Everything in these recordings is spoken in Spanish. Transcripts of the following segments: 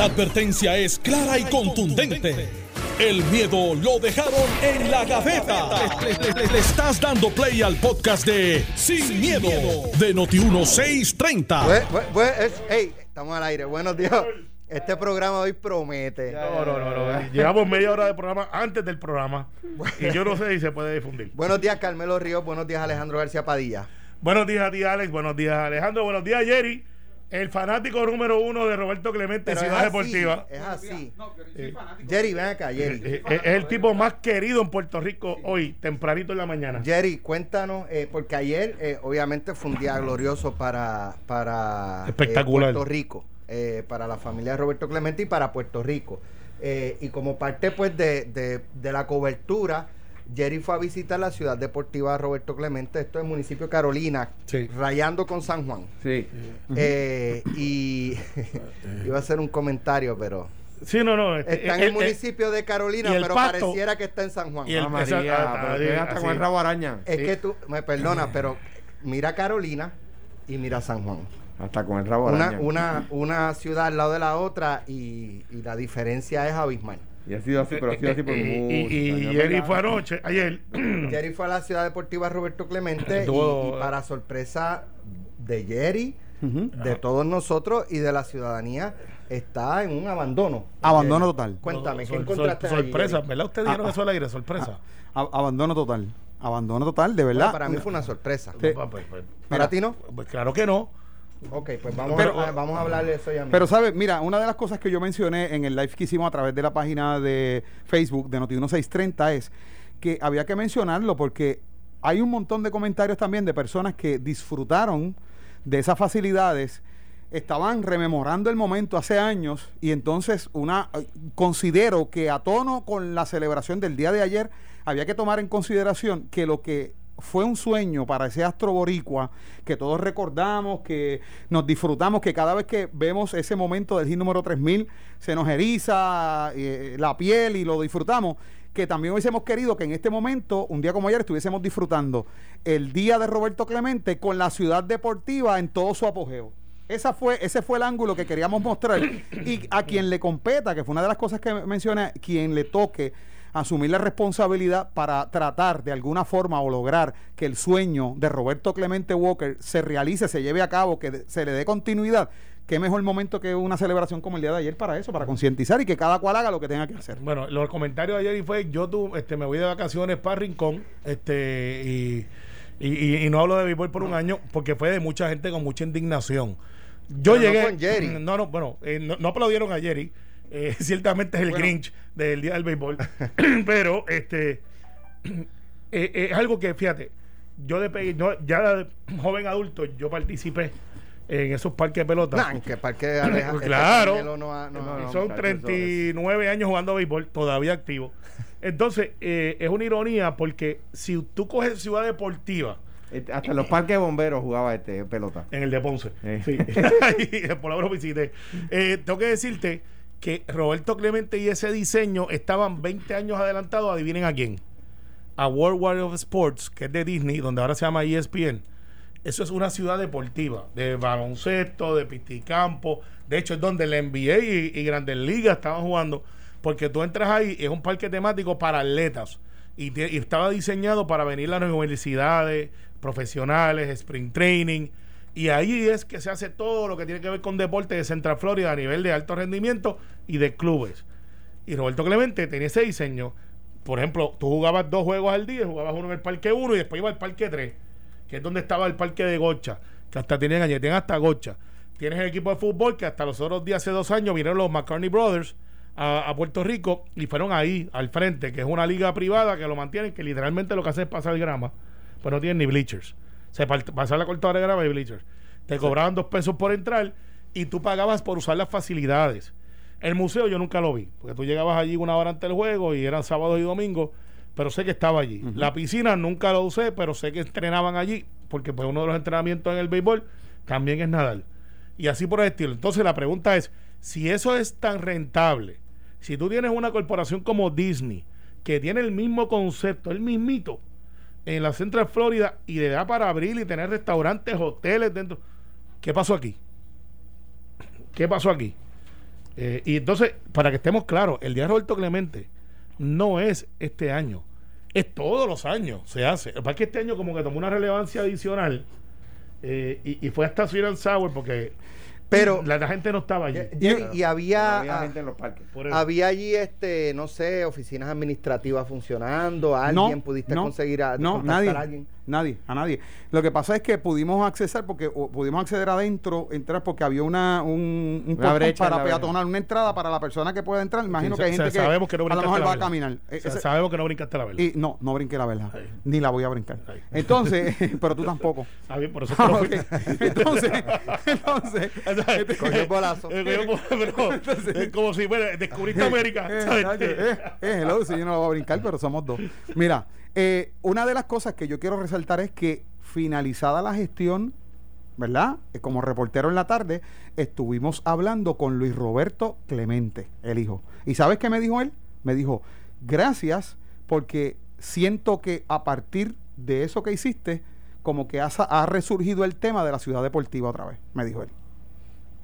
La advertencia es clara y contundente. El miedo lo dejaron en la gaveta. Le, le estás dando play al podcast de Sin, miedo, de Noti1630. Pues, pues, pues, es- hey, estamos al aire. Buenos días. Este programa hoy promete. No, no, no, no. Llevamos media hora de programa antes del programa. Y yo no sé si se puede difundir. Buenos días, Carmelo Ríos. Buenos días, Alejandro García Padilla. Buenos días a ti, Alex. Buenos días, Alejandro. Buenos días, Jerry. El fanático número uno de Roberto Clemente, Pero es Ciudad así, Deportiva. Es así. Jerry, ven acá, Jerry. Eh, eh, es el tipo más querido en Puerto Rico hoy, tempranito en la mañana. Jerry, cuéntanos, eh, porque ayer eh, obviamente fue un día glorioso para, para eh, Espectacular. Puerto Rico, eh, para la familia de Roberto Clemente y para Puerto Rico. Eh, y como parte pues de, de- de la cobertura, Jerry fue a visitar la ciudad deportiva Roberto Clemente, esto es el municipio de Carolina, Sí. rayando con San Juan. Sí. Eh, y iba a hacer un comentario, pero Sí, no, no. este, está en eh, el eh, municipio de Carolina, pero pasto- pareciera que está en San Juan. y el- Ah, María, esa- ah, ah, ah, hasta con el rabo araña. Es Sí. que tú, me perdonas, pero mira Carolina y mira San Juan. Hasta con el rabo Una, araña. una, una ciudad al lado de la otra y, y la diferencia es abismal. Y ha sido así, pero ha sido así por eh, muchos y, y años, Jerry fue anoche, ayer. Jerry fue a la ciudad deportiva Roberto Clemente y, y para sorpresa de Jerry, de todos nosotros y de la ciudadanía, está en un abandono. Abandono Jerry. total. Cuéntame, ¿qué encontraste Sorpresa? ¿verdad? Usted dijeron Ah, eso al aire, sorpresa. A- abandono total. Abandono total, de Bueno, verdad. para mí fue una sorpresa. Sí. ¿Para ti no? pues claro que no. Ok, pues vamos, Pero- a, vamos a hablar de eso ya mismo. Pero, ¿sabes? Mira, una de las cosas que yo mencioné en el live que hicimos a través de la página de Facebook de Noti1630 es que había que mencionarlo porque hay un montón de comentarios también de personas que disfrutaron de esas facilidades, estaban rememorando el momento hace años y entonces una considero que a tono con la celebración del día de ayer había que tomar en consideración que lo que fue un sueño para ese astro boricua que todos recordamos, que nos disfrutamos, que cada vez que vemos ese momento del hit número 3000 se nos eriza eh, la piel y lo disfrutamos, que también hubiésemos querido que en este momento, un día como ayer, estuviésemos disfrutando el día de Roberto Clemente con la ciudad deportiva en todo su apogeo. Esa fue, ese fue el ángulo que queríamos mostrar. Y a quien le competa, que fue una de las cosas que mencioné, quien le toque asumir la responsabilidad para tratar de alguna forma o lograr que el sueño de Roberto Clemente Walker se realice, se lleve a cabo, que se le dé continuidad. Qué mejor momento que una celebración como el día de ayer para eso, para concientizar y que cada cual haga lo que tenga que hacer. Bueno, los comentarios de ayer fue yo tú, este, me voy de vacaciones para Rincón, este, y, y, y- y no hablo de béisbol por un año, porque fue de mucha gente con mucha indignación. Yo Pero no llegué. con Jerry. No, no, bueno, eh, no, no aplaudieron a Jerry. Eh, ciertamente es el Bueno. Grinch del día del béisbol. pero este eh, es algo que, fíjate, yo de pe- no, ya de joven adulto, yo participé en esos parques de pelota. Nah, que parque de Aleja- este Claro. Carmelo no ha- no ha- No, son muchachos, 39 años jugando béisbol, todavía activo. Entonces, eh, es una ironía porque si tú coges Ciudad Deportiva Este, Hasta en los parques de bomberos jugaba este pelota. en el de Ponce, Eh. sí. Por lo menos visité. Eh, tengo que decirte que Roberto Clemente y ese diseño estaban 20 años adelantados, adivinen a quién. A World War of Sports, que es de Disney, donde ahora se llama ESPN. Eso es una ciudad deportiva, de baloncesto, de pisticampo. De hecho, es donde la NBA y, Grandes Ligas estaban jugando. Porque tú entras ahí, es un parque temático para atletas. Y estaba diseñado para venir a las universidades, profesionales, sprint training. Y ahí es que se hace todo lo que tiene que ver con deporte de Central Florida a nivel de alto rendimiento y de clubes. Y Roberto Clemente tenía ese diseño. Por ejemplo, tú jugabas dos juegos al día, jugabas uno en el parque 1 y después iba al parque 3, que es donde estaba el parque de Gocha, que hasta tienen tienen hasta Gocha. Tienes el equipo de fútbol que hasta los otros días, hace dos años, vinieron los McCartney Brothers a, Puerto Rico y fueron ahí, al frente, que es una liga privada que lo mantienen, que literalmente lo que hace es pasar grama, pues no tienen ni bleachers. Se pasar la cortadora de grama y bleachers. Te cobraban dos pesos por entrar y tú pagabas por usar las facilidades. El museo yo nunca lo vi, porque tú llegabas allí una hora antes del juego y eran sábados y domingos, pero sé que estaba allí. La piscina nunca lo usé, pero sé que entrenaban allí, porque pues uno de los entrenamientos en el béisbol también es nadar. Y así por el estilo. Entonces la pregunta es, si eso es tan rentable, si tú tienes una corporación como Disney, que tiene el mismo concepto, el mismito, en la Central Florida, y le da para abrir y tener restaurantes, hoteles dentro, ¿qué pasó aquí? ¿Qué pasó aquí? Eh, y entonces, para que estemos claros, el Día de Roberto Clemente no es este año, es todos los años se hace. Lo que este año como que tomó una relevancia adicional eh, y, fue hasta Sweet and porque Pero- la, la gente no estaba allí. Y, y había, Había ah, gente en los parques. Había allí, este, no sé, oficinas administrativas funcionando, alguien no, pudiste no, conseguir a, no, contactar nadie, a alguien. Nadie, a nadie. Lo que pasa es que pudimos accesar porque o pudimos acceder adentro, entrar porque había una un, un Una brecha para peatonal, una entrada para la persona que pueda entrar. Imagino Sí, que hay gente que, que no a lo mejor la va a caminar. O Eh, sea, ese- sabemos que no brincaste la vela. y no, no brinqué la verdad, Ahí. ni la voy a brincar. Ahí. Entonces, pero tú tampoco. Está bien, por eso te Ah, lo ok. fui- Entonces, entonces, este, Cogió bolazo. Eh, como si bueno, descubriste América. Eh, oye, eh, eh, hello, si yo no la voy a brincar, pero somos dos. Mira, eh, una de las cosas que yo quiero resaltar es que finalizada la gestión, ¿verdad? Eh, como reportero en la tarde, estuvimos hablando con Luis Roberto Clemente, el hijo. ¿Y sabes qué me dijo él? Me dijo, gracias porque siento que a partir de eso que hiciste, como que ha, resurgido el tema de la ciudad deportiva otra vez, me dijo él.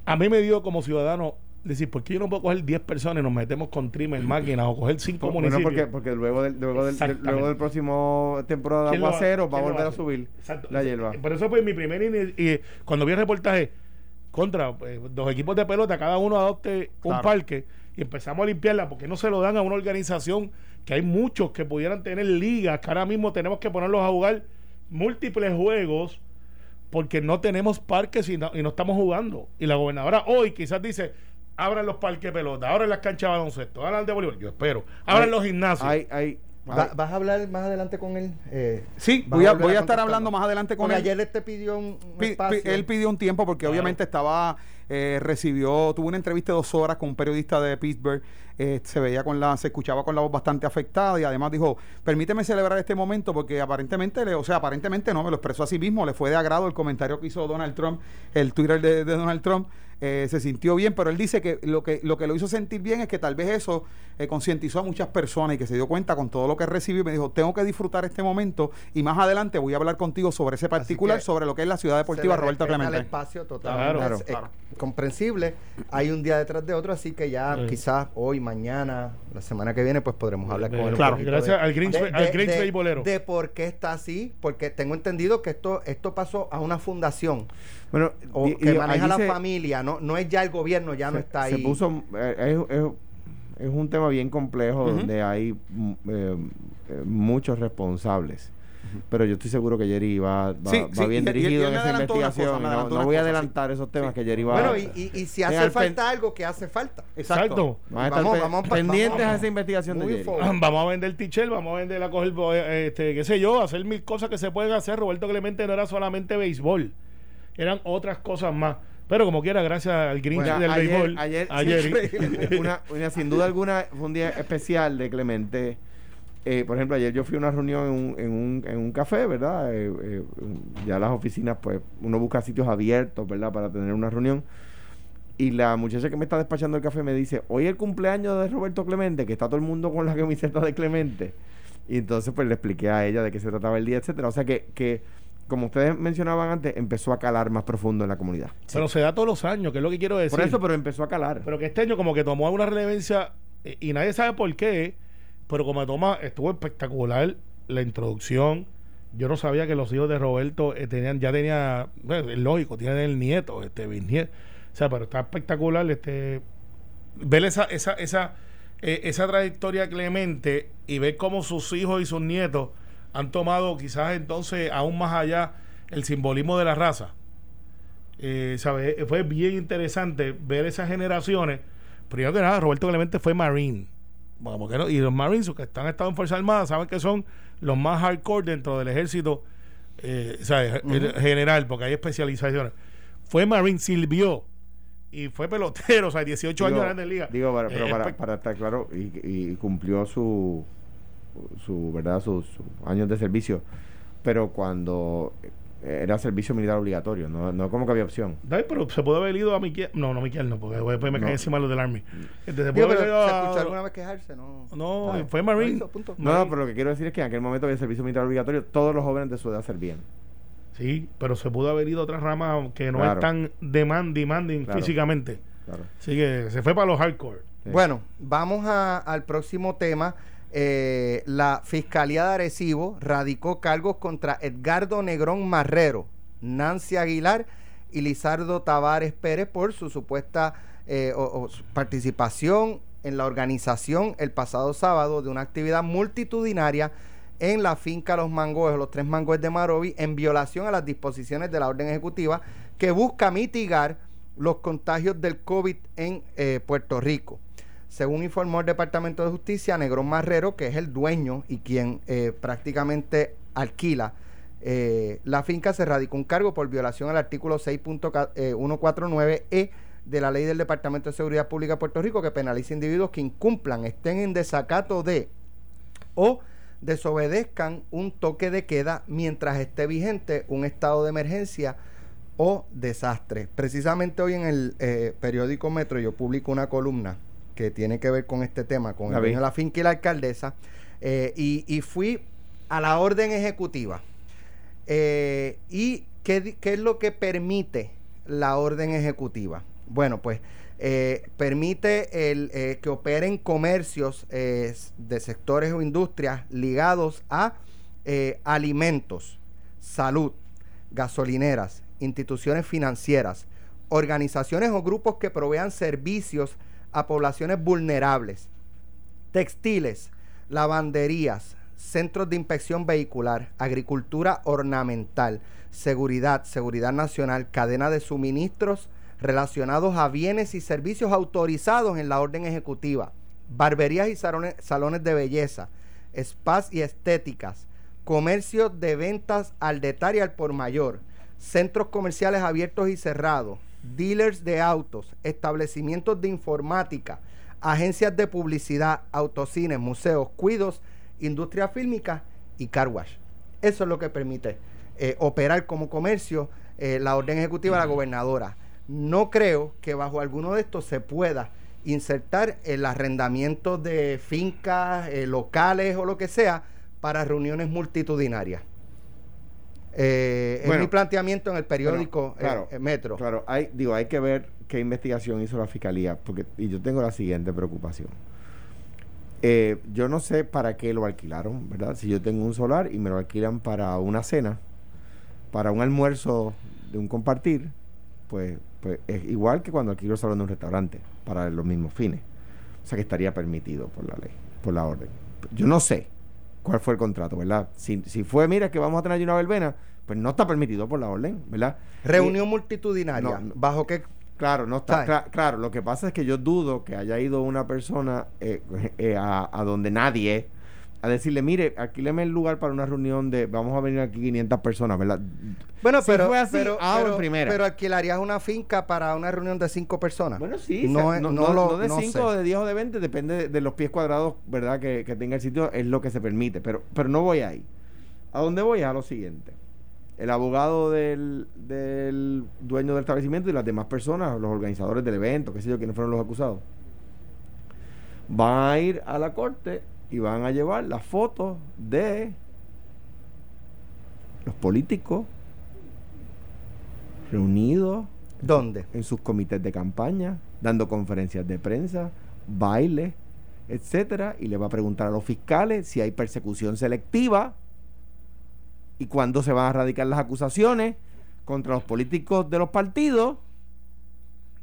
A mí me dio como ciudadano decir, ¿por qué yo no puedo coger 10 personas y nos metemos con trimmer máquinas o coger 5 Bueno, municipios? porque, porque luego del, luego del, del- luego del próximo temporada de ¿Quién lo va- aguacero va a volver a subir Exacto. la hierba. Por eso fue mi primer ini- y cuando vi el reportaje contra eh, los equipos de pelota, cada uno adopte un parque y empezamos a limpiarla porque no se lo dan a una organización que hay muchos que pudieran tener ligas que ahora mismo tenemos que ponerlos a jugar múltiples juegos porque no tenemos parques y no, y no estamos jugando. Y la gobernadora hoy quizás dice, abran los parques de pelota, abran las canchas de baloncesto, abran el de voleibol. Yo espero. Abran Hay- los gimnasios. Hay, hay, Va- hay- ¿Vas a hablar más adelante con él? Eh, Sí, ¿vas voy a, voy a estar hablando más adelante con Porque él. ayer él te pidió un, un Pi- pi- espacio. él pidió un tiempo porque Claro. obviamente estaba, eh, recibió, tuvo una entrevista de dos horas con un periodista de Pittsburgh, eh, se veía con la, se escuchaba con la voz bastante afectada y además dijo, permíteme celebrar este momento porque aparentemente, le, o sea, aparentemente no, me lo expresó a sí mismo, le fue de agrado el comentario que hizo Donald Trump, el Twitter de, de Donald Trump, eh, se sintió bien, pero él dice que lo que lo que lo hizo sentir bien es que tal vez eso eh, concientizó a muchas personas y que se dio cuenta con todo lo que recibió y me dijo, tengo que disfrutar este momento y más adelante voy a hablar contigo sobre ese particular, sobre lo que es la ciudad deportiva Roberto Clemente. el espacio totalmente Claro, es, claro. eh, comprensible. Hay un día detrás de otro, así que ya Sí. quizás hoy, mañana, la semana que viene, pues podremos hablar De- con él. un claro, gracias al Grinch- al Grinch de, beisbolero. de por qué está así, porque tengo entendido que esto esto pasó a una fundación bueno, o y- que y maneja la se- familia, no no es ya el gobierno, ya no se- está se ahí. puso eh, es, es- es un tema bien complejo donde hay mm, eh, eh, muchos responsables pero yo estoy seguro que Jerry va, va, Sí, va sí, bien y- y- y dirigido en esa investigación cosas, no, voy a adelantar esos temas Sí. que Jerry va bueno, y, y, y si hace falta algo, que hace falta? Exacto. van a estar Vamos, pe- vamos, pendientes vamos. a esa investigación de Jerry. Vamos a vender tichel, vamos a vender a coger, eh, este, qué sé yo, hacer mil cosas que se pueden hacer. Roberto Clemente no era solamente béisbol, eran otras cosas más. Pero como quiera, gracias al Grinch del ayer, béisbol, ayer, a sí, Jerry. una, una- sin duda alguna fue un día especial de Clemente. Eh, por ejemplo, ayer yo fui a una reunión en un, en un, en un café, ¿verdad? Eh, eh, ya las oficinas, pues uno busca sitios abiertos, ¿verdad? Para tener una reunión. Y la muchacha que me está despachando el café me dice, hoy es el cumpleaños de Roberto Clemente, que está todo el mundo con la camiseta de Clemente. Y entonces pues le expliqué a ella de qué se trataba el día, etcétera. O sea que, que como ustedes mencionaban antes, empezó a calar más profundo en la comunidad. Pero se da todos los años, que es lo que quiero decir. Por eso, pero empezó a calar. Pero que este año como que tomó una relevancia eh, y nadie sabe por qué, pero como toma, estuvo espectacular la introducción. Yo no sabía que los hijos de Roberto eh, tenían, ya tenía, bueno, es lógico, tienen el nieto, este bisnieto. O sea, pero está espectacular este ver esa, esa, esa, eh, esa trayectoria Clemente y ver cómo sus hijos y sus nietos han tomado quizás entonces aún más allá el simbolismo de la raza. Eh, ¿sabe? Fue bien interesante ver esas generaciones. Primero que nada, Roberto Clemente fue Marine. ¿Por qué no? Y los Marines, los que están estado en Fuerza Armada, saben que son los más hardcore dentro del ejército eh, general, porque hay especializaciones. Fue Marine, sirvió y fue pelotero, o sea, 18 años en la Grande liga. Digo, para, pero Eh, para, estar claro, y, y cumplió su, su verdad, sus sus años de servicio, pero cuando era servicio militar obligatorio, no, no como que había opción. Ay, pero se puede haber ido a Miquel. No, no, Miquel no, porque después me No. cae encima los del Army. Este, se puede pero haber ido ¿se a- escuchó alguna vez quejarse? No, No, Ah, fue Marine. hizo, punto. No, no, pero lo que quiero decir es que en aquel momento había servicio militar obligatorio, todos los jóvenes de su edad servían. Sí, pero se pudo haber ido a otra rama que no Claro. es tan demand, demanding Claro. físicamente. claro. Así que se fue para los hardcore. Sí. Bueno, vamos a- al próximo tema. Eh, la Fiscalía de Arecibo radicó cargos contra Edgardo Negrón Marrero, Nancy Aguilar y Lizardo Tavares Pérez por su supuesta eh, participación en la organización el pasado sábado de una actividad multitudinaria en la finca Los Mangoes, los tres Mangoes de Marovi, en violación a las disposiciones de la orden ejecutiva que busca mitigar los contagios del COVID en eh, Puerto Rico. Según informó el Departamento de Justicia, Negrón Marrero, que es el dueño y quien eh, prácticamente alquila eh, la finca, se radicó un cargo por violación al artículo 6.149e E de la ley del Departamento de Seguridad Pública de Puerto Rico, que penaliza individuos que incumplan, estén en desacato de o desobedezcan un toque de queda mientras esté vigente un estado de emergencia o desastre. Precisamente hoy en el eh, periódico Metro yo publico una columna que tiene que ver con este tema, con La el dueño de la finca y la alcaldesa, eh, y, y fui a la orden ejecutiva. Eh, ¿Y qué, qué es lo que permite la orden ejecutiva? Bueno, pues eh, permite el, que operen comercios de sectores o industrias ligados a alimentos, salud, gasolineras, instituciones financieras, organizaciones o grupos que provean servicios a poblaciones vulnerables, textiles, lavanderías, centros de inspección vehicular, agricultura ornamental, seguridad, seguridad nacional, cadena de suministros relacionados a bienes y servicios autorizados en la orden ejecutiva, barberías y salones, salones de belleza, spas y estéticas, comercio de ventas al detalle al por mayor, centros comerciales abiertos y cerrados, dealers de autos, establecimientos de informática, agencias de publicidad, autocines, museos, cuidos, industria fílmica y car wash. Eso es lo que permite eh, operar como comercio eh, la orden ejecutiva de la gobernadora. No creo que bajo alguno de estos se pueda insertar el arrendamiento de fincas, eh, locales o lo que sea para reuniones multitudinarias. Eh, es Bueno, mi planteamiento en el periódico Bueno, claro, eh, Metro. Claro, hay, digo, hay que ver qué investigación hizo la fiscalía, porque y yo tengo la siguiente preocupación. Eh, yo no sé para qué lo alquilaron, ¿verdad? Si yo tengo un solar y me lo alquilan para una cena, para un almuerzo de un compartir, pues, pues es igual que cuando alquilo el salón de un restaurante, para los mismos fines. O sea que estaría permitido por la ley, por la orden. Yo no sé cuál fue el contrato, ¿verdad? Si, si fue, mira, que vamos a tener una verbena, pues no está permitido por la orden, ¿verdad? Reunión multitudinaria. no. ¿Bajo qué? Claro, no está. Claro, lo que pasa es que yo dudo que haya ido una persona eh, eh, a, a donde nadie a decirle, mire, alquíleme el lugar para una reunión de, vamos a venir aquí 500 personas, ¿verdad? Bueno, Si pero, fue así, pero, ah, pero- primera. pero alquilarías una finca para una reunión de cinco personas. Bueno, sí, no, no, no, no no- lo- no de no 5 sé. o de 10 o de 20, depende de, de los pies cuadrados, ¿verdad? Que, que tenga el sitio, es lo que se permite, pero, pero no voy ahí. ¿A dónde voy? A lo siguiente. El abogado del, del dueño del establecimiento y las demás personas, los organizadores del evento, qué sé yo, quiénes fueron los acusados, van a ir a la corte y van a llevar las fotos de los políticos reunidos ¿Dónde? en sus comités de campaña, dando conferencias de prensa, bailes, etcétera, y le va a preguntar a los fiscales si hay persecución selectiva y cuándo se van a radicar las acusaciones contra los políticos de los partidos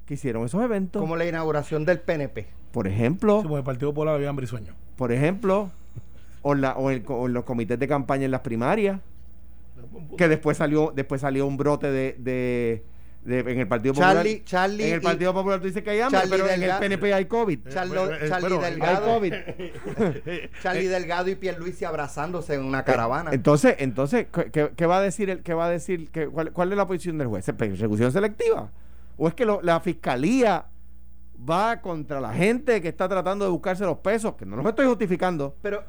que hicieron esos eventos. Como la inauguración del PNP. Por ejemplo, Como el Partido Popular había hambre y sueño. Por ejemplo, o, en la- o en, o los comités de campaña en las primarias, que después salió, después salió un brote de, de- de- en el Partido Popular. Charlie, Charlie, en el y- Partido Popular tú dices que hay hambre, pero en el PNP hay COVID. Charlo- Eh, eh, Charlie pero- Delgado, Hay COVID. Charlie Delgado y Pierluisi abrazándose en una caravana. Entonces, entonces ¿qué- ¿qué, qué va a decir el qué va a decir qué- cuál, cuál es la posición del juez? ¿Persecución selectiva? ¿O es que lo- la fiscalía va contra la gente que está tratando de buscarse los pesos? Que no los estoy justificando, pero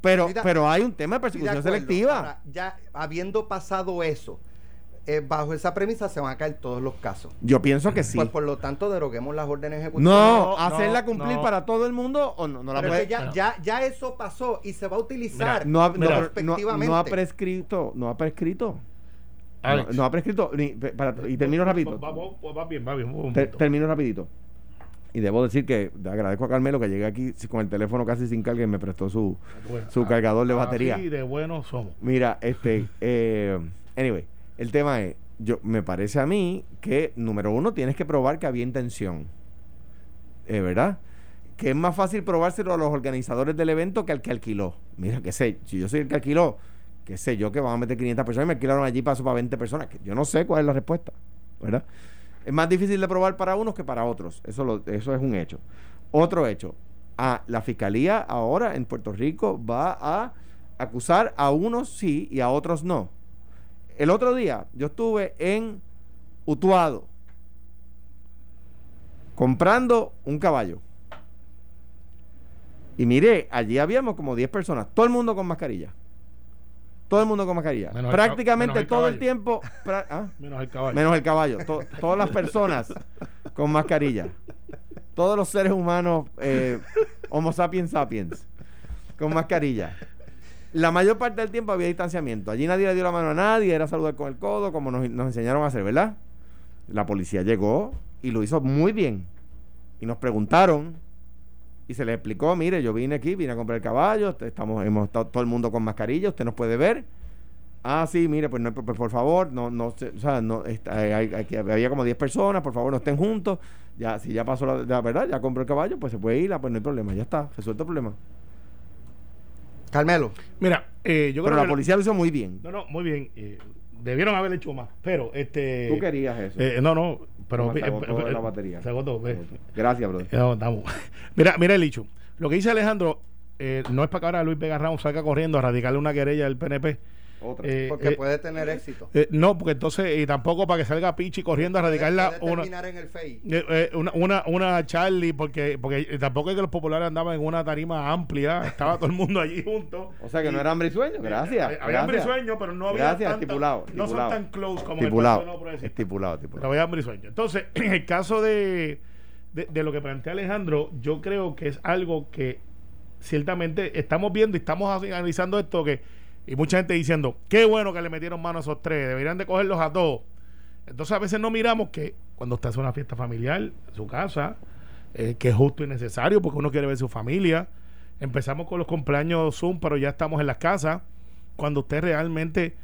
pero pero hay un tema de persecución selectiva. Ahora, ya habiendo pasado eso, eh, bajo esa premisa se van a caer todos los casos. Yo pienso que sí. Pues por lo tanto, deroguemos las órdenes ejecutivas. no, No, hacerla cumplir no. para todo el mundo o no, no la Pero puede. ya, ya, ya eso pasó y se va a utilizar no, ha, no- Mira, no- prospectivamente. no ha prescrito, no ha prescrito. No, Alex. no ha prescrito. ni- para- y termino rapidito. Va, va- va- va bien, va bien. Ter- termino rapidito. Y debo decir que agradezco a Carmelo que llegue aquí con el teléfono casi sin carga y me prestó su, Bueno, su ah, cargador de batería. de buenos somos. Mira, este, eh, anyway, el tema es, yo me parece a mí que número uno tienes que probar que había intención, eh, ¿verdad? Que es más fácil probárselo a los organizadores del evento que al que alquiló. Mira, que sé, si yo soy el que alquiló, que sé yo que van a meter 500 personas y me alquilaron allí paso para 20 personas, que yo no sé cuál es la respuesta, ¿verdad? Es más difícil de probar para unos que para otros, eso, eso es un hecho. Otro hecho, a la fiscalía ahora en Puerto Rico va a acusar a unos sí y a otros no. El otro día yo estuve en Utuado comprando un caballo. Y miré, allí habíamos como 10 personas, todo el mundo con mascarilla. Todo el mundo con mascarilla. Menos Prácticamente el todo el tiempo. ¿ah? Menos el caballo. Menos el caballo. To- todas las personas con mascarilla. Todos los seres humanos, eh, Homo sapiens sapiens, con mascarilla. La mayor parte del tiempo había distanciamiento. Allí nadie le dio la mano a nadie, era saludar con el codo, como nos, nos enseñaron a hacer, ¿verdad? La policía llegó y lo hizo muy bien. Y nos preguntaron y se les explicó, mire, yo vine aquí, vine a comprar el caballo, estamos, hemos estado todo el mundo con mascarilla, usted nos puede ver. Ah, sí, mire, pues, no, pues, por favor, no, no, se- o sea, no, está- hay- hay- hay- había como 10 personas, por favor, no estén juntos. Ya, si ya pasó la, la verdad, ya compró el caballo, pues se puede ir, ah, pues no hay problema, ya está, resuelto el problema. Carmelo, Mira, eh, yo Pero creo la que- policía lo hizo muy bien. No, no, muy bien. eh, debieron haber hecho más. Pero, este. Tú querías eso. eh, no, no. Pero. Se agotó eh, la batería. Se agotó. Gracias, brother. No, estamos. Mira, mira el dicho. Lo que dice Alejandro eh, no es para que ahora Luis Vega Ramos salga corriendo a radicarle una querella del PNP. Otra. Eh, porque eh, puede tener éxito. eh, no, porque entonces, y tampoco para que salga Pichi corriendo a radicarla puede una, terminar en el FEI. eh, eh, una, una, una Charlie, porque, porque tampoco es que los populares andaban en una tarima amplia, estaba todo el mundo allí junto. o sea que no Y- era hambre y sueño. Gracias. Había había hambre y sueño, pero no había Gracias, tanta- estipulado, no son tan close como Estipulado. el Progresista. Estipulado, Pero estipulado. había hambre y sueño. Entonces, en el caso de, de, de lo que plantea Alejandro, yo creo que es algo que ciertamente estamos viendo y estamos analizando esto que y mucha gente diciendo, qué bueno que le metieron mano a esos tres, deberían de cogerlos a todos. Entonces a veces no miramos que cuando usted hace una fiesta familiar en su casa, eh, que es justo y necesario porque uno quiere ver su familia. Empezamos con los cumpleaños Zoom, pero ya estamos en las casas. Cuando usted realmente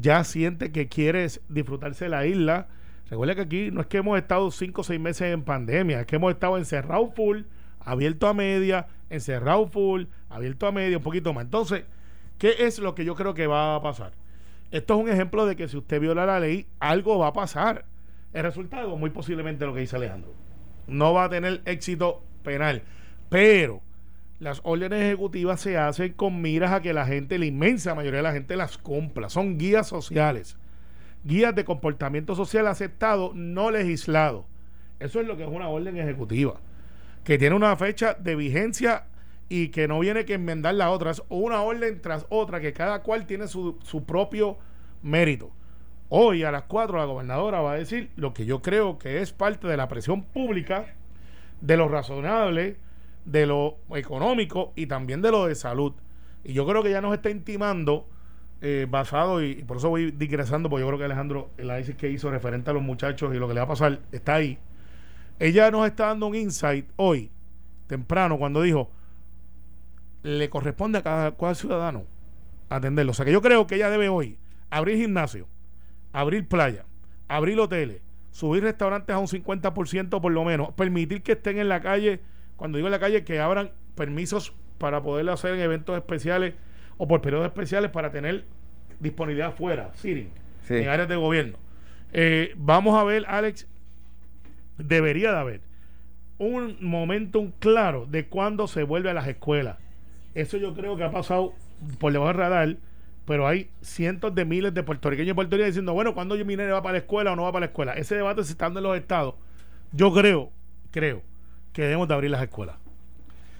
ya siente que quiere disfrutarse de la isla. Recuerda que aquí no es que hemos estado cinco o seis meses en pandemia, es que hemos estado encerrados full, abierto a media, encerrado full, abierto a media, un poquito más. Entonces, ¿qué es lo que yo creo que va a pasar? Esto es un ejemplo de que si usted viola la ley, algo va a pasar. El resultado, muy posiblemente lo que dice Alejandro. No va a tener éxito penal. Pero las órdenes ejecutivas se hacen con miras a que la gente, la inmensa mayoría de la gente las compra. Son guías sociales. Guías de comportamiento social aceptado, no legislado. Eso es lo que es una orden ejecutiva. Que tiene una fecha de vigencia y que no viene que enmendar la otra. Es una orden tras otra que cada cual tiene su, su propio mérito. Hoy a las 4 la gobernadora va a decir lo que yo creo que es parte de la presión pública, de lo razonable, de lo económico y también de lo de salud. Y yo creo que ya nos está intimando, eh, basado, y, y por eso voy digresando, porque yo creo que Alejandro, el análisis que hizo referente a los muchachos y lo que le va a pasar, está ahí. Ella nos está dando un insight hoy, temprano, cuando dijo, le corresponde a cada cual ciudadano atenderlo. O sea que yo creo que ella debe hoy abrir gimnasio, abrir playa, abrir hoteles, subir restaurantes a un 50% por lo menos, permitir que estén en la calle, cuando digo en la calle, que abran permisos para poderlo hacer en eventos especiales o por periodos especiales para tener disponibilidad fuera, sitting, Sí. en áreas de gobierno. Eh, vamos a ver, Alex, debería de haber un momentum claro de cuándo se vuelve a las escuelas. Eso yo creo que ha pasado por debajo del radar, pero hay cientos de miles de puertorriqueños y puertorriqueñas diciendo, bueno, ¿cuándo mi nene va para la escuela o no va para la escuela? Ese debate se está dando en los estados. Yo creo, creo que debemos de abrir las escuelas.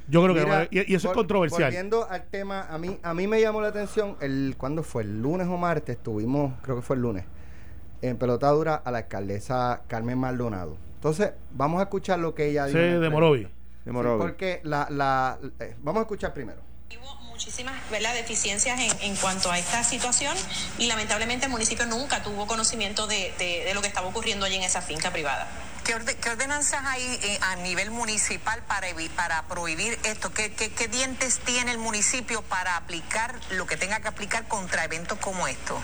Yo creo que Mira, y, y eso es controversial. Volviendo al tema, a mí, a mí me llamó la atención, el ¿cuándo fue? ¿El lunes o martes? Estuvimos, creo que fue el lunes, en pelotadura a la alcaldesa Carmen Maldonado. Entonces, vamos a escuchar lo que ella Sí, dijo. la de. Morovi. De Sí, porque la, la, eh, vamos a escuchar primero. Hubo muchísimas ¿verdad? deficiencias en, en cuanto a esta situación y lamentablemente el municipio nunca tuvo conocimiento de, de- de lo que estaba ocurriendo allí en esa finca privada. ¿Qué, orde- qué ordenanzas hay eh, a nivel municipal para, para prohibir esto? ¿Qué, qué, qué dientes tiene el municipio para aplicar lo que tenga que aplicar contra eventos como estos?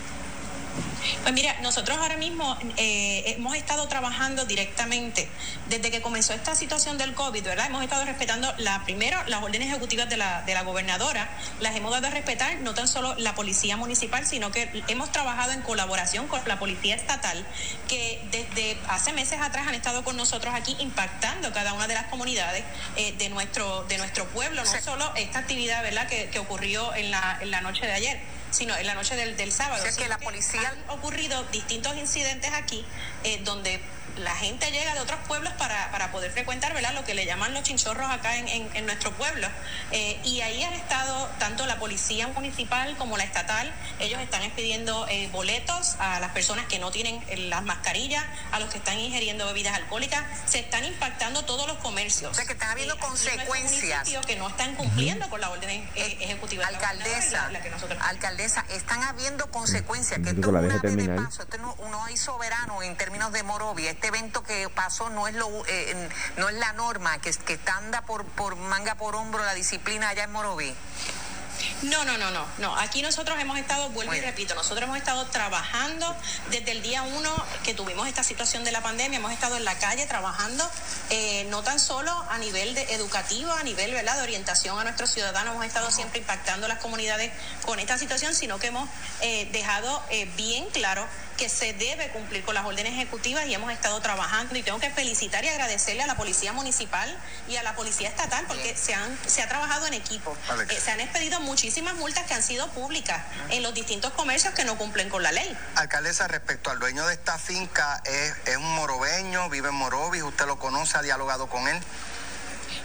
Pues mira, nosotros ahora mismo eh, hemos estado trabajando directamente desde que comenzó esta situación del COVID, ¿verdad? Hemos estado respetando la primero las órdenes ejecutivas de la, de la gobernadora, las hemos dado a respetar no tan solo la policía municipal, sino que hemos trabajado en colaboración con la policía estatal, que desde hace meses atrás han estado con nosotros aquí impactando cada una de las comunidades eh, de nuestro de nuestro pueblo, no Sí. solo esta actividad, ¿verdad? Que, que ocurrió en la, en la noche de ayer sino en la noche del, del sábado. O sea que la policía- ocurrido distintos incidentes aquí eh, donde la gente llega de otros pueblos para, para poder frecuentar ¿verdad? lo que le llaman los chinchorros acá en, en- en nuestro pueblo. Eh, y ahí han estado tanto la policía municipal como la estatal. Ellos están expidiendo eh, boletos a las personas que no tienen eh, las mascarillas, a los que están ingiriendo bebidas alcohólicas. Se están impactando todos los comercios. O sea, que están habiendo nuestro consecuencias. Que no están cumpliendo con la orden eh, ejecutiva. de la Alcaldesa, la- la que nosotros alcaldesa, están habiendo consecuencias, que esto la una vez de paso, esto no, no hay soberano en términos de Morovia, este evento que pasó no es lo eh, no es la norma, que, que anda por, por manga por hombro la disciplina allá en Morovi. No, no, no, no, no. Aquí nosotros hemos estado, vuelvo y repito, nosotros hemos estado trabajando desde el día uno que tuvimos esta situación de la pandemia, hemos estado en la calle trabajando, eh, no tan solo a nivel de educativo, a nivel ¿verdad? de orientación a nuestros ciudadanos, hemos estado siempre impactando las comunidades con esta situación, sino que hemos eh, dejado eh, bien claro que se debe cumplir con las órdenes ejecutivas y hemos estado trabajando y tengo que felicitar y agradecerle a la policía municipal y a la policía estatal porque se han se ha trabajado en equipo. Eh, se han expedido muchísimas multas que han sido públicas en los distintos comercios que no cumplen con la ley. Alcaldesa, respecto al dueño de esta finca, es, es un morobeño, vive en Morovis, usted lo conoce, ha dialogado con él.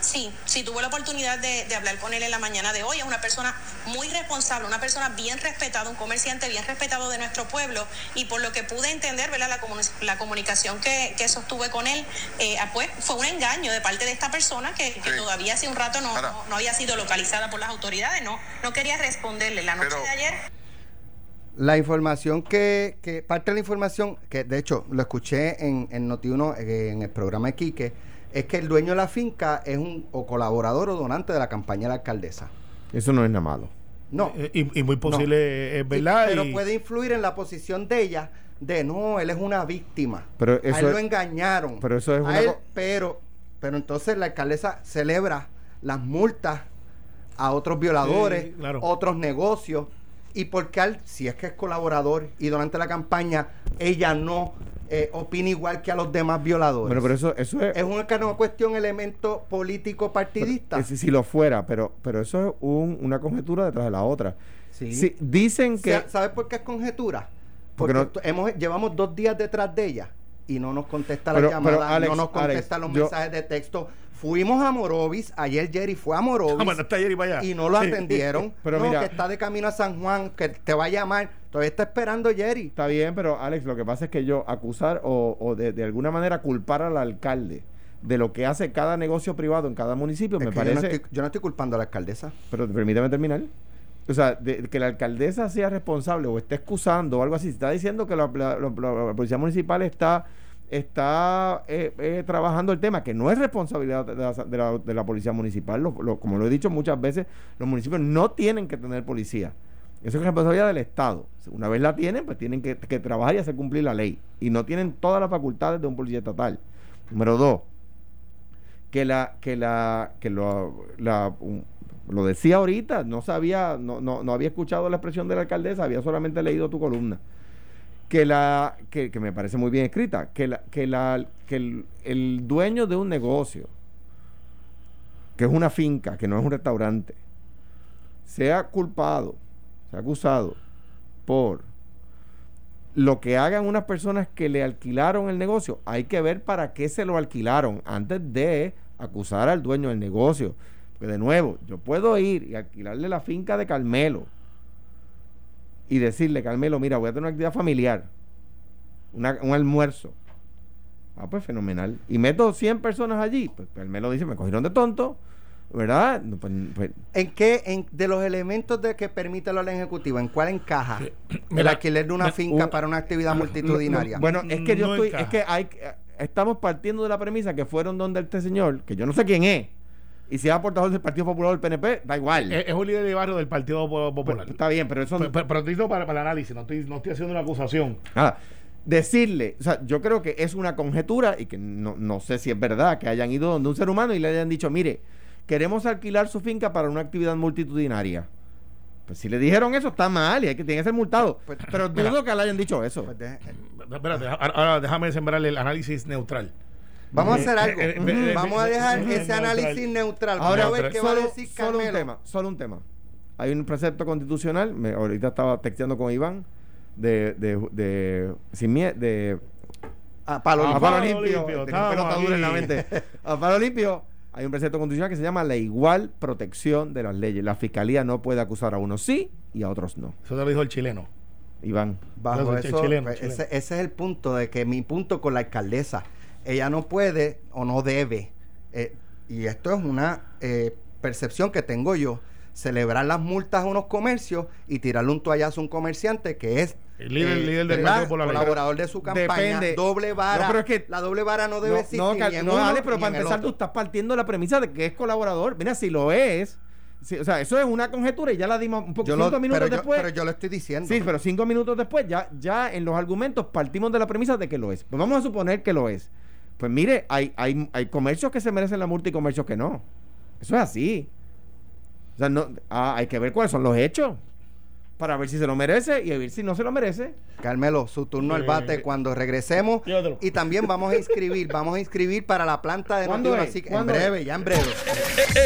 Sí, sí, tuve la oportunidad de, de hablar con él en la mañana de hoy. Es una persona muy responsable, una persona bien respetada, un comerciante bien respetado de nuestro pueblo. Y por lo que pude entender, ¿verdad? La, comuni- la comunicación que, que sostuve con él, eh, ah, pues fue un engaño de parte de esta persona que, que Sí. todavía hace un rato no, no, no había sido localizada por las autoridades. No, no quería responderle. La noche Pero- de ayer La información que, que, parte de la información, que de hecho lo escuché en, en Noti1, eh, en el programa de Quique, es que el dueño de la finca es un o colaborador o donante de la campaña de la alcaldesa. Eso no es nada malo. No. Eh, y, y muy posible es Sí, verdad. pero y- puede influir en la posición de ella de no, él es una víctima. Pero a eso él es- lo engañaron. pero eso es A una él- pero, pero entonces la alcaldesa celebra las multas a otros violadores, Sí, claro. otros negocios. Y porque al, si es que es colaborador y durante la campaña ella no eh, opina igual que a los demás violadores. Bueno, pero eso, eso es. es una, una cuestión elemento político partidista. es- si lo fuera, pero, pero eso es un- una conjetura detrás de la otra. Sí. Sí, dicen que. Sa- ¿Sabes por qué es conjetura? Porque Porque no- t- hemos, llevamos dos días detrás de ella y no nos contesta Pero- la pero, llamada, Alex, no nos contesta Alex, los yo- mensajes de texto. Fuimos a Morovis, ayer Jerry fue a Morovis Ah, bueno, y para allá. y no lo Sí. atendieron. Pero no, mira- que está de camino a San Juan, que te va a llamar. Todavía está esperando Jerry. Está bien, pero Alex, lo que pasa es que yo acusar o, o de, de alguna manera culpar al alcalde de lo que hace cada negocio privado en cada municipio, Es me yo, parece. no estoy, yo no estoy culpando a la alcaldesa. Pero permítame terminar. O sea, de, que la alcaldesa sea responsable o esté excusando o algo así. Si está diciendo que la, la- la- la policía municipal está está eh, eh, trabajando el tema, que no es responsabilidad de la, de la- de la policía municipal. Lo- lo- como lo he dicho muchas veces, los municipios no tienen que tener policía. Eso es responsabilidad del Estado. Una vez la tienen, pues tienen que, que trabajar y hacer cumplir la ley. Y no tienen todas las facultades de un policía estatal. Número dos, que la que la que lo, la- lo decía ahorita no sabía no, no, no había escuchado la expresión de la alcaldesa había solamente leído tu columna que la que, me parece muy bien escrita que la que la que el, el dueño de un negocio que es una finca que no es un restaurante sea culpado sea acusado por lo que hagan unas personas que le alquilaron el negocio, hay que ver para qué se lo alquilaron antes de acusar al dueño del negocio. Porque de nuevo, yo puedo ir y alquilarle la finca de Carmelo y decirle, Carmelo, mira, voy a tener una actividad familiar, una- un almuerzo. Ah, pues fenomenal. Y meto 100 personas allí. Pues Carmelo dice, me cogieron de tonto. ¿verdad? No, pues, pues, ¿En qué, en, de los elementos de que permite la ley ejecutiva, en cuál encaja el Mira, alquiler de una me- finca un- para una actividad multitudinaria? bueno, es que yo No estoy, encaja. es que hay, estamos partiendo de la premisa que fueron donde este señor, que yo no sé quién es, y si es aportador del Partido Popular o del PNP, da igual. Es, es un líder de barrio del Partido Po- Popular. Pues, está bien, pero eso no- Pero, pero, pero te digo para, para el análisis, no estoy, no estoy haciendo una acusación. Nada. Decirle, o sea, yo creo que es una conjetura y que no, no sé si es verdad que hayan ido donde un ser humano y le hayan dicho, mire, queremos alquilar su finca para una actividad multitudinaria. Pues si le dijeron eso, está mal y hay que tiene que ser multado. Pues, Pero dudo mira. que le hayan dicho eso. Pues de- Espérate, ahora, ahora déjame sembrarle el análisis neutral. Vamos a hacer algo. eh, eh, eh, vamos a dejar ese análisis neutral. Ahora, Vamos a ver qué va a decir solo un Carmelo. tema, solo un tema. Hay un precepto constitucional, me, ahorita estaba texteando con Iván, de, de, de, sin mie- de Ah, palo limpio. a palo limpio, limpio, en la mente. A palo limpio, hay un precepto constitucional que se llama la igual protección de las leyes. La fiscalía no puede acusar a unos sí y a otros no. Eso te lo dijo el chileno. Iván. Bajo eso, chileno, pues, chileno. Ese, ese es el punto de que mi punto con la alcaldesa, ella no puede o no debe, eh, y esto es una eh, percepción que tengo yo, celebrar las multas a unos comercios y tirarle un toallazo a un comerciante que es El líder- el líder del Popular. colaborador de su campaña, Depende. doble vara, No, pero es que- la doble vara no debe No, existir no, ni Cal- en no, uno pero ni para empezar tú estás partiendo de la premisa de que es colaborador. Mira, si lo es, si- o sea, eso es una conjetura y ya la dimos un poco Yo lo- cinco minutos pero, yo, después. pero yo lo estoy diciendo. Sí, pero cinco minutos después, ya, ya en los argumentos partimos de la premisa de que lo es. Pues vamos a suponer que lo es. Pues mire, hay, hay, hay comercios que se merecen la multa y comercios que no. Eso es así. O sea, no, ah, hay que ver cuáles son los hechos. Para ver si se lo merece y a ver si no se lo merece. Carmelo, su turno al Eh, bate cuando regresemos. llévatelo. Y también vamos a inscribir, vamos a inscribir para la planta de ¿Cuándo Notiuno, es? así que en ¿Cuándo breve, es? ya en breve.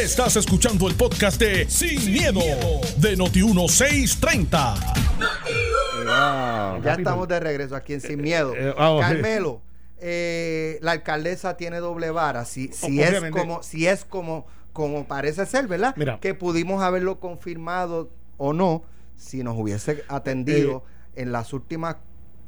Estás escuchando el podcast de Sin, miedo, de Noti1630. Ya estamos de regreso aquí en Sin Miedo. eh. Carmelo, eh, la alcaldesa tiene doble vara. Si, si es como, si es como, como parece ser, ¿verdad? Mira. Que pudimos haberlo confirmado o no si nos hubiese atendido en las últimas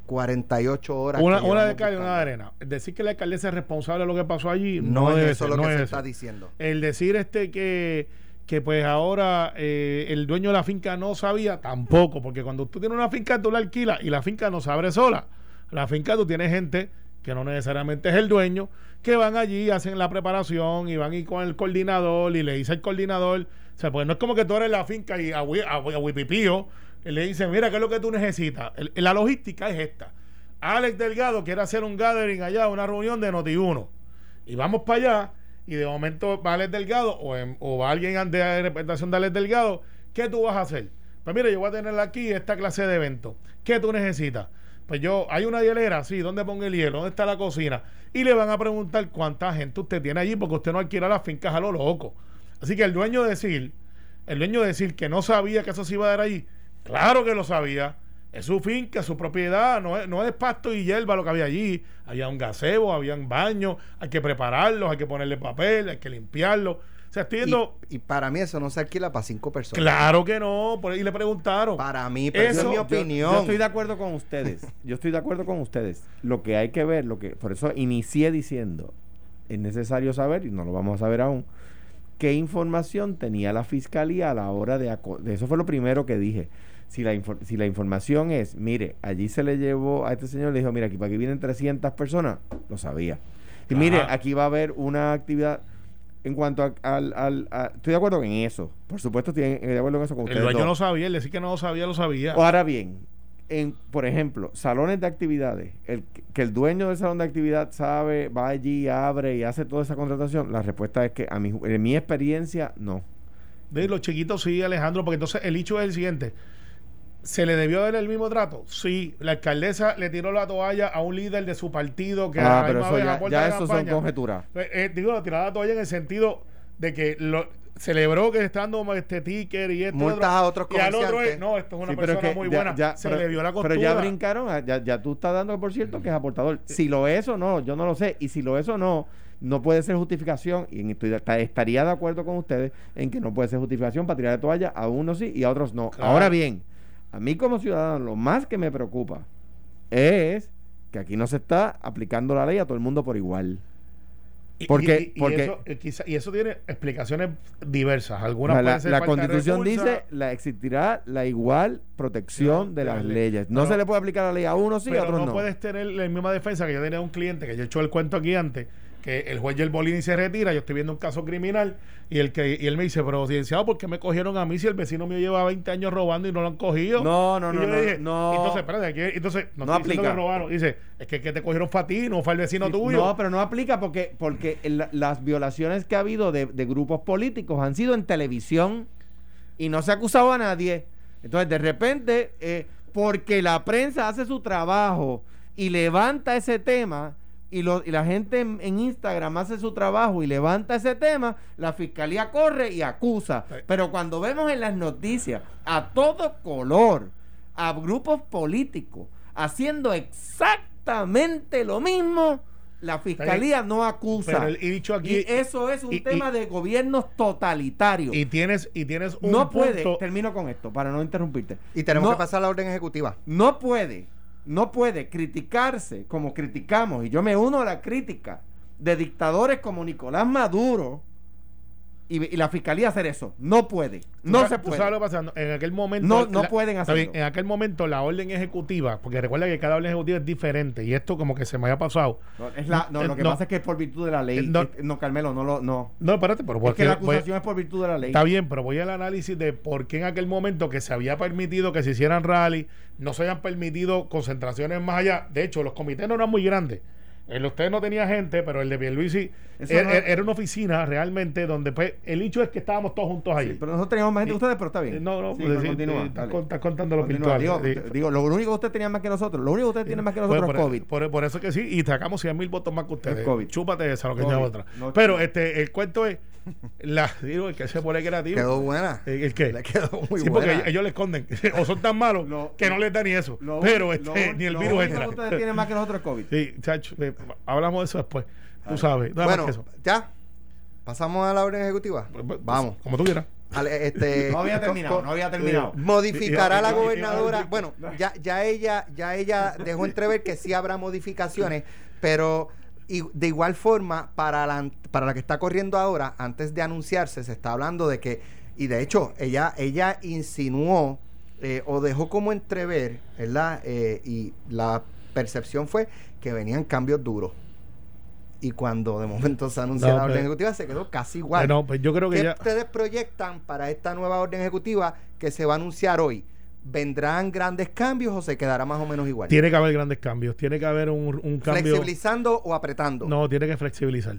48 horas. Una, de cal y una de arena. Decir que la alcaldesa es responsable de lo que pasó allí No, no, es eso ser, lo no que se está diciendo. El decir este que, que pues ahora eh, el dueño de la finca no sabía, tampoco, porque cuando tú tienes una finca tú la alquilas y la finca no se abre sola. La finca tú tienes gente que no necesariamente es el dueño, que van allí, hacen la preparación y van con el coordinador y le dice al coordinador, o sea, pues no es como que tú eres la finca y a, a, a Wipipío y le dicen, mira, ¿qué es lo que tú necesitas? La logística es esta. Alex Delgado quiere hacer un gathering allá, una reunión de Noti1. Y vamos para allá y de momento va Alex Delgado o, en- o va alguien de representación de Alex Delgado, ¿qué tú vas a hacer? Pues mira, yo voy a tener aquí esta clase de evento. ¿Qué tú necesitas? Pues yo, hay una hielera, sí, ¿dónde pongo el hielo? ¿Dónde está la cocina? Y le van a preguntar cuánta gente usted tiene allí porque usted no alquila las fincas a lo loco. Así que el dueño decir, el dueño decir que no sabía que eso se iba a dar allí, claro que lo sabía. Es su finca, su propiedad, no es, no es pasto y hierba lo que había allí. Había un gazebo, había un baño, hay que prepararlos, hay que ponerle papel, hay que limpiarlo. O sea, estoy viendo. Y, y para mí eso no se alquila para cinco personas. Claro que no, por ahí le preguntaron. Para mí, pero esa Eso- es mi opinión. Yo estoy de acuerdo con ustedes. Yo estoy de acuerdo con ustedes. Lo que hay que ver, lo que por eso inicié diciendo, es necesario saber y no lo vamos a saber aún. ¿Qué información tenía la fiscalía a la hora de, eso fue lo primero que dije. Si la, si la información es, mire, allí se le llevó a este señor, le dijo, mira, aquí para aquí vienen 300 personas, lo sabía. Y mire, Ajá. aquí va a haber una actividad en cuanto a- al... al- a- estoy de acuerdo en eso. Por supuesto, estoy de acuerdo en eso con el ustedes. dos. no sabía, el decir que no lo sabía, lo sabía. Ahora bien, en, por ejemplo, salones de actividades, el, que el dueño del salón de actividad sabe, va allí, abre y hace toda esa contratación, la respuesta es que a mi, en mi experiencia, no. De los chiquitos sí, Alejandro, porque entonces el hecho es el siguiente. ¿Se le debió dar el mismo trato? Sí. La alcaldesa le tiró la toalla a un líder de su partido que ah, pero eso ya, ya eso son conjeturas. Eh, eh, digo, tiró la toalla en el sentido de que lo celebró que está dando este ticket y esto. Multas otro, a otros y al otro comerciantes. es, no, esto es una Sí, pero es persona que muy ya- buena. ya- se pero- le vio la costura. Pero ya brincaron, ya, ya tú estás dando por cierto que es aportador. Si lo es o no, yo no lo sé. Y si lo es o no, no puede ser justificación. Y estoy- ta- estaría de acuerdo con ustedes en que no puede ser justificación para tirar de toalla a unos sí y a otros no. Claro. Ahora bien, a mí como ciudadano, lo más que me preocupa es que aquí no se está aplicando la ley a todo el mundo por igual. Porque- y, y porque- eso, eh, quizá- y eso tiene explicaciones diversas. Algunas la, pueden ser la de constitución dice la existirá la igual protección Sí, de de las la ley. leyes. No Pero- se le puede aplicar la ley a uno sí, a otros no, no. puedes tener la misma defensa que yo tenía un cliente que yo he hecho el cuento aquí antes que el juez Bolini se retira yo estoy viendo un caso criminal y el que y él me dice pero licenciado ¿por qué me cogieron a mí si el vecino mío lleva 20 años robando y no lo han cogido? No, no, Y no, yo le no, dije, no. entonces espérate aquí- entonces no, No aplica. que robaron dice es que, que te cogieron fue a ti no fue al vecino Sí, tuyo No, pero no aplica porque, porque el- las violaciones que ha habido de, de grupos políticos han sido en televisión y no se ha acusado a nadie. Entonces, de repente, eh, porque la prensa hace su trabajo y levanta ese tema, y, lo- y la gente en, en Instagram hace su trabajo y levanta ese tema, la fiscalía corre y acusa. Pero cuando vemos en las noticias a todo color, a grupos políticos haciendo exactamente lo mismo, la fiscalía no acusa. pero el- y dicho aquí Y eso es un y- tema y- de gobiernos totalitarios. y tienes y tienes un no puede, termino con esto para no interrumpirte. Y tenemos No- que pasar a la orden ejecutiva. no puede, no puede criticarse como criticamos, y yo me uno a la crítica de dictadores como Nicolás Maduro y, y la fiscalía hacer eso. No puede, Tú no se tú puede. sabes lo que pasa, en aquel momento No- no pueden está bien, hacerlo. en aquel momento la orden ejecutiva porque recuerda que cada orden ejecutiva es diferente y esto como que se me había pasado No, es la- no, lo que No. pasa es que es por virtud de la ley. No. Eh, No, Carmelo, no lo, no. no espérate pero Es porque que la voy- acusación es por virtud de la ley. Está bien, pero voy al análisis de por qué en aquel momento que se había permitido que se hicieran rally, no se habían permitido concentraciones más allá. De hecho, los comités no eran muy grandes. El de ustedes no tenía gente, pero el de Pierluisi era, no- era una oficina realmente donde pues, el hecho es que estábamos todos juntos. Sí, pero nosotros teníamos más gente que ustedes, pero está bien. Eh, no, no, Sí, pues, continúa, estás estás contando los virtuales. Digo, Sí. digo, lo único que usted tenía más que nosotros, lo único que usted tiene más que nosotros Bueno, es por, COVID. por- por eso que sí, y sacamos 100 mil votos más que ustedes. Es COVID. Chúpate esa, lo que sea otra. No, Pero no. este, el cuento es, la, digo, el que se pone creativo. Quedó buena. ¿El, el qué? Le quedó muy sí, buena. porque ellos, ellos le esconden. o son tan malos Lo- que no les da ni eso. Lo- Pero lo- este, ni el lo virus entra. que ustedes tienen más que nosotros COVID. Sí, chacho, eh, hablamos de eso después. Tú sabes. Nada Bueno, más que eso. ya. Pasamos a la orden ejecutiva. Pues, pues, Vamos. Como tú quieras. Ale- este, No había terminado, no había terminado. modificará la gobernadora. Bueno, ya, ya ella, ya ella dejó entrever que sí habrá modificaciones, pero y- de igual forma, para la, para la que está corriendo ahora, antes de anunciarse, se está hablando de que, y de hecho, ella, ella insinuó eh, o dejó como entrever, ¿verdad? Eh, y la percepción fue que venían cambios duros. Y cuando de momento se anunció No, la orden pero- ejecutiva, se quedó casi igual. No, pues yo creo que ¿Qué ya. ustedes proyectan para esta nueva orden ejecutiva que se va a anunciar hoy? ¿Vendrán grandes cambios o se quedará más o menos igual? Tiene que haber grandes cambios. Tiene que haber un, un cambio. ¿Flexibilizando o apretando? No, tiene que flexibilizar.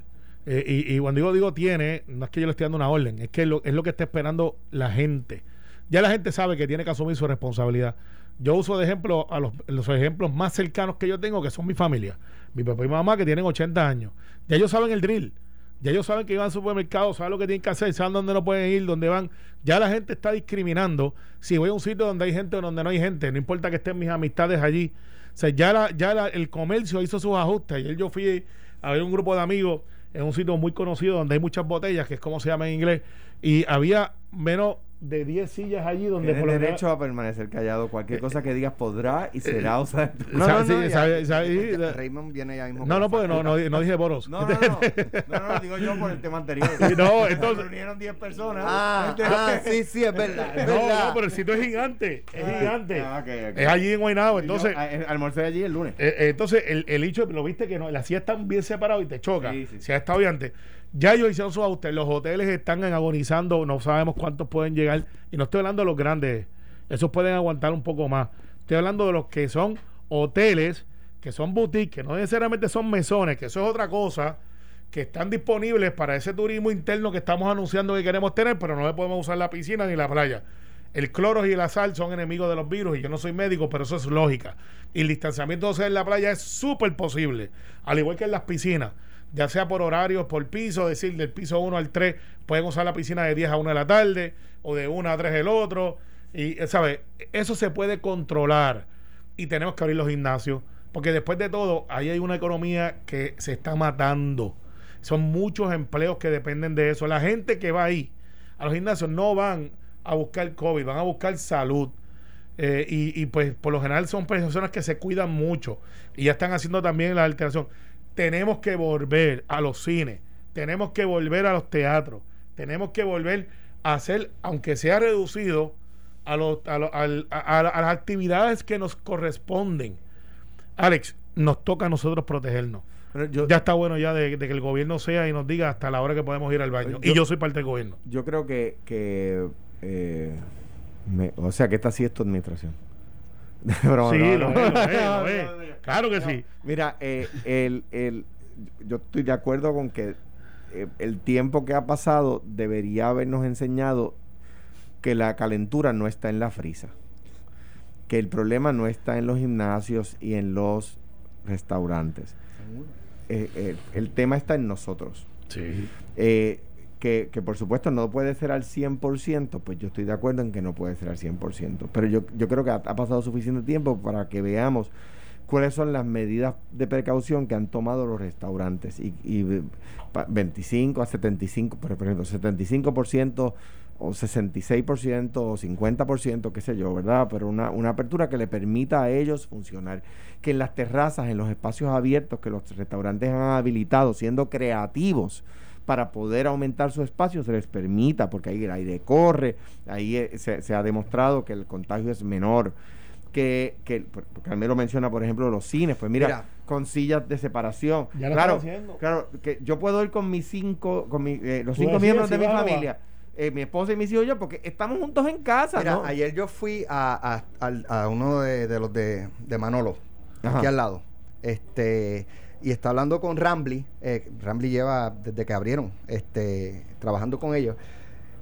Eh, y, y cuando digo digo tiene, no es que yo le esté dando una orden, es que lo, es lo que está esperando la gente. Ya la gente sabe que tiene que asumir su responsabilidad. Yo uso de ejemplo a los, los ejemplos más cercanos que yo tengo, que son mi familia. Mi papá y mamá que tienen 80 años. Ya ellos saben el drill. Ya ellos saben que van al supermercado, saben lo que tienen que hacer, saben dónde no pueden ir, dónde van. Ya la gente está discriminando si voy a un sitio donde hay gente o donde no hay gente. No importa que estén mis amistades allí. O sea, ya, la, ya el comercio hizo sus ajustes. Ayer yo fui a ver un grupo de amigos en un sitio muy conocido donde hay muchas botellas, que es como se llama en inglés, y había menos de 10 sillas allí donde Tienes por lo derecho a permanecer callado. Cualquier cosa que digas podrá y será usada. No, Sa- no, no, ya- Raymond viene ya mismo. No, no, la no, no, no dije boros. No, no, no. No, no, digo yo por el tema anterior. No, entonces- Se reunieron 10 personas. Ah, ah, sí, sí, es verdad. No, no, pero el sitio es gigante, es gigante. Ah, ok, ok. Es allí en Guaynabo, entonces... ah, eh, almorcé allí el lunes. Eh, eh, entonces, el, el hecho, lo viste que no, las sillas están bien separadas y te choca. Sí, sí. Si ha estado bien antes. Ya ellos hicieron su ajuste. Los hoteles están agonizando, no sabemos cuántos pueden llegar. Y no estoy hablando de los grandes, esos pueden aguantar un poco más. Estoy hablando de los que son hoteles, que son boutiques, que no necesariamente son mesones, que eso es otra cosa, que están disponibles para ese turismo interno que estamos anunciando que queremos tener, pero no le podemos usar la piscina ni la playa. El cloro y la sal son enemigos de los virus y yo no soy médico, pero eso es lógica. Y el distanciamiento social en la playa es súper posible, al igual que en las piscinas, ya sea por horarios, por piso, decir, del piso 1 al 3 pueden usar la piscina de 10 a 1 de la tarde o de 1 a 3 el otro. Y, ¿sabes? Eso se puede controlar y tenemos que abrir los gimnasios, porque después de todo, ahí hay una economía que se está matando. Son muchos empleos que dependen de eso. La gente que va ahí a los gimnasios no van a buscar COVID, van a buscar salud. Eh, y, y, pues por lo general son personas que se cuidan mucho y ya están haciendo también la alteración. Tenemos que volver a los cines, tenemos que volver a los teatros, tenemos que volver a hacer, aunque sea reducido, a, los, a, al- a- a las actividades que nos corresponden. Alex, nos toca a nosotros protegernos. Pero yo, Ya está bueno ya de, de que el gobierno sea y nos diga hasta la hora que podemos ir al baño. Yo- y yo soy parte del gobierno. yo creo que, que eh, me- o sea que esta sí es tu administración. Broma, sí, no, lo no. es, lo es, lo es. Claro que sí. Mira, eh, el, el- yo estoy de acuerdo con que eh, el tiempo que ha pasado debería habernos enseñado que la calentura no está en la frisa, que el problema no está en los gimnasios y en los restaurantes. Eh, eh, el tema está en nosotros. Sí. Eh, que, que por supuesto no puede ser al 100%, pues yo estoy de acuerdo en que no puede ser al 100%, pero yo, yo creo que ha, ha pasado suficiente tiempo para que veamos cuáles son las medidas de precaución que han tomado los restaurantes y, y eh, pa- 25 a 75, por por ejemplo, 75% o 66% o 50%, qué sé yo, ¿verdad? Pero una, una apertura que le permita a ellos funcionar. Que en las terrazas, en los espacios abiertos que los restaurantes han habilitado, siendo creativos para poder aumentar su espacio, se les permita, porque ahí el aire corre, ahí eh, se, se ha demostrado que el contagio es menor. Que, que Carmelo menciona, por ejemplo, los cines, pues mira, Mira. con sillas de separación. Ya lo claro, claro, que yo puedo ir con mis cinco, con mi, eh, los cinco miembros de mi familia, eh, mi esposa y mis hijos y yo, porque estamos juntos en casa, Mira, ¿no? ayer yo fui a, a- a uno de, de los de, de Manolo, Ajá. aquí al lado. Este, y está hablando con Rambly. eh, Rambly lleva desde que abrieron, este, trabajando con ellos.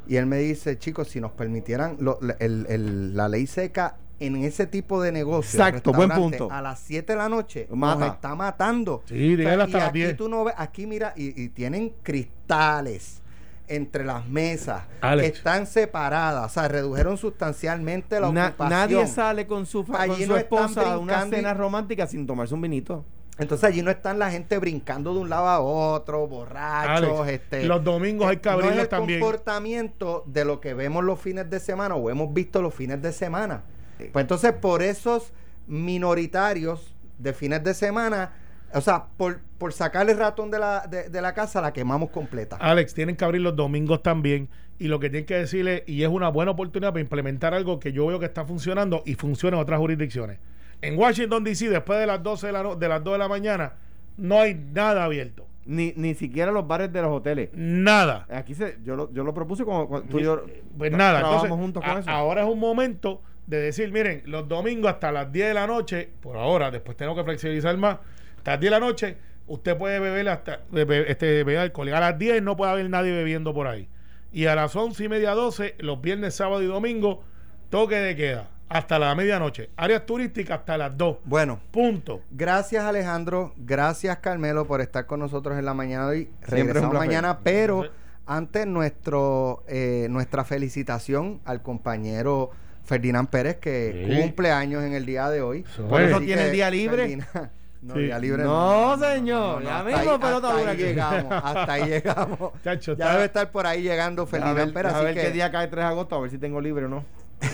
Y él me dice, chicos, si nos permitieran, lo- el- la ley seca en ese tipo de negocios, Exacto, buen punto. a las 7 de la noche Mata. nos está matando. Sí, dígale hasta y las aquí 10. tú no ves, aquí mira, y, y tienen cristales entre las mesas, Alex. están separadas, o sea, redujeron sustancialmente la Na- ocupación. nadie sale con su, Allí con su no esposa a una cena romántica sin tomarse un vinito. Entonces allí no están la gente brincando de un lado a otro, borrachos, Alex, este. los domingos hay que no es abrirlos el también. comportamiento de lo que vemos los fines de semana o hemos visto los fines de semana. Pues entonces por esos minoritarios de fines de semana, o sea, por, por sacar el ratón de la, de, de la casa, la quemamos completa. Alex, tienen que abrir los domingos también. Y lo que tienen que decirle, y es una buena oportunidad para implementar algo que yo veo que está funcionando y funciona en otras jurisdicciones. En Washington, D.C., después de las 12 de, la no- de las 2 de la mañana, no hay nada abierto. Ni, ni siquiera los bares de los hoteles. Nada. Aquí se, yo, lo, yo lo propuse como cuando tú y yo Pues nada, trabajamos entonces, juntos con a- eso. ahora es un momento de decir, miren, los domingos hasta las 10 de la noche, por ahora, después tenemos que flexibilizar más, hasta las 10 de la noche, usted puede beber hasta bebe- este, beber alcohol. Y a las 10 no puede haber nadie bebiendo por ahí. Y a las 11 y media, 12, los viernes, sábado y domingo, toque de queda, hasta la medianoche. Áreas turísticas hasta las 2. Bueno, Punto. Gracias Alejandro, gracias Carmelo por estar con nosotros en la mañana de hoy. Siempre es un Regresamos mañana, pero antes nuestro eh, nuestra felicitación al compañero Ferdinand Pérez que Sí. cumple años en el día de hoy. Eso Por eso Así tiene el día libre. Ferdinand, no, Sí. día libre No, señor, ya hasta mismo ahí- pelota dura aquí. llegamos, hasta ahí llegamos. Chacho, ya está- debe estar por ahí llegando a Ferdinand ver, Pérez, a así ver que qué día cae 3 de agosto, a ver si tengo libre o no.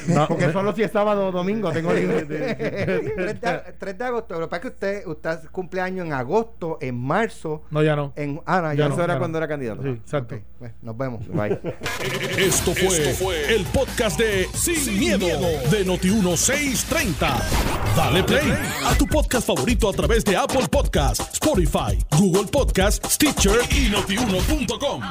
No. Porque solo si es sábado o domingo tengo libre. 3 de, 3 de agosto, lo que pasa es que usted, usted cumple años en agosto, en marzo, No, ya no. en ah, no, Ya ya no, Eso era ya cuando era candidato. Sí, exacto. Bueno, nos vemos. Bye. Esto fue, el podcast de Sin, miedo, de Noti1630. Dale play a tu podcast favorito a través de Apple Podcasts, Spotify, Google Podcasts, Stitcher y notiuno.com.